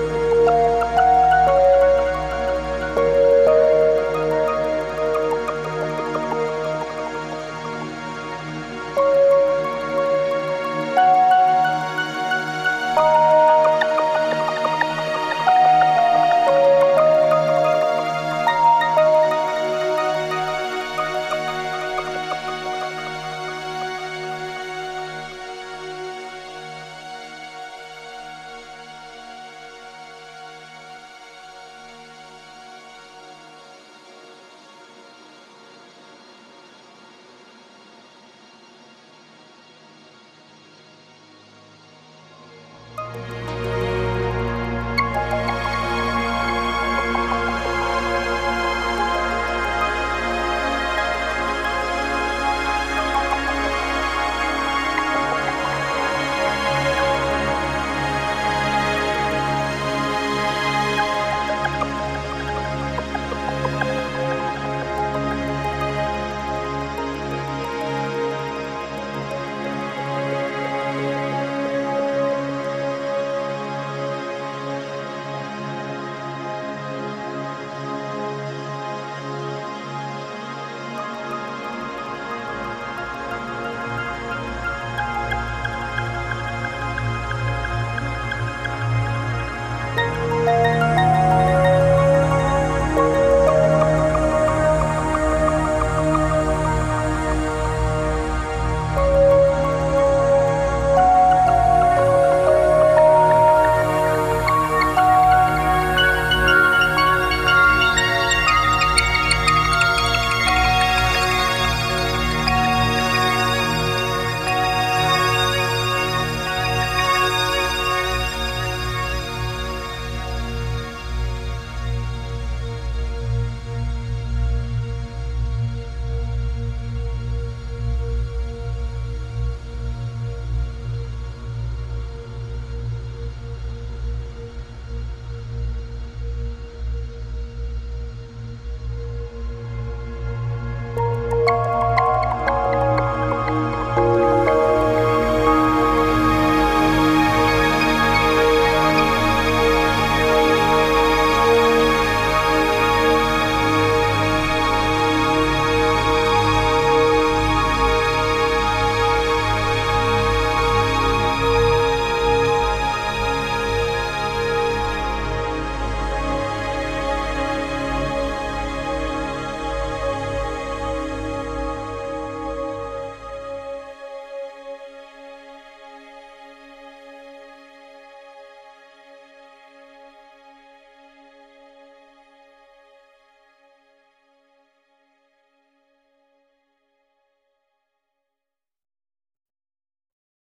Bye.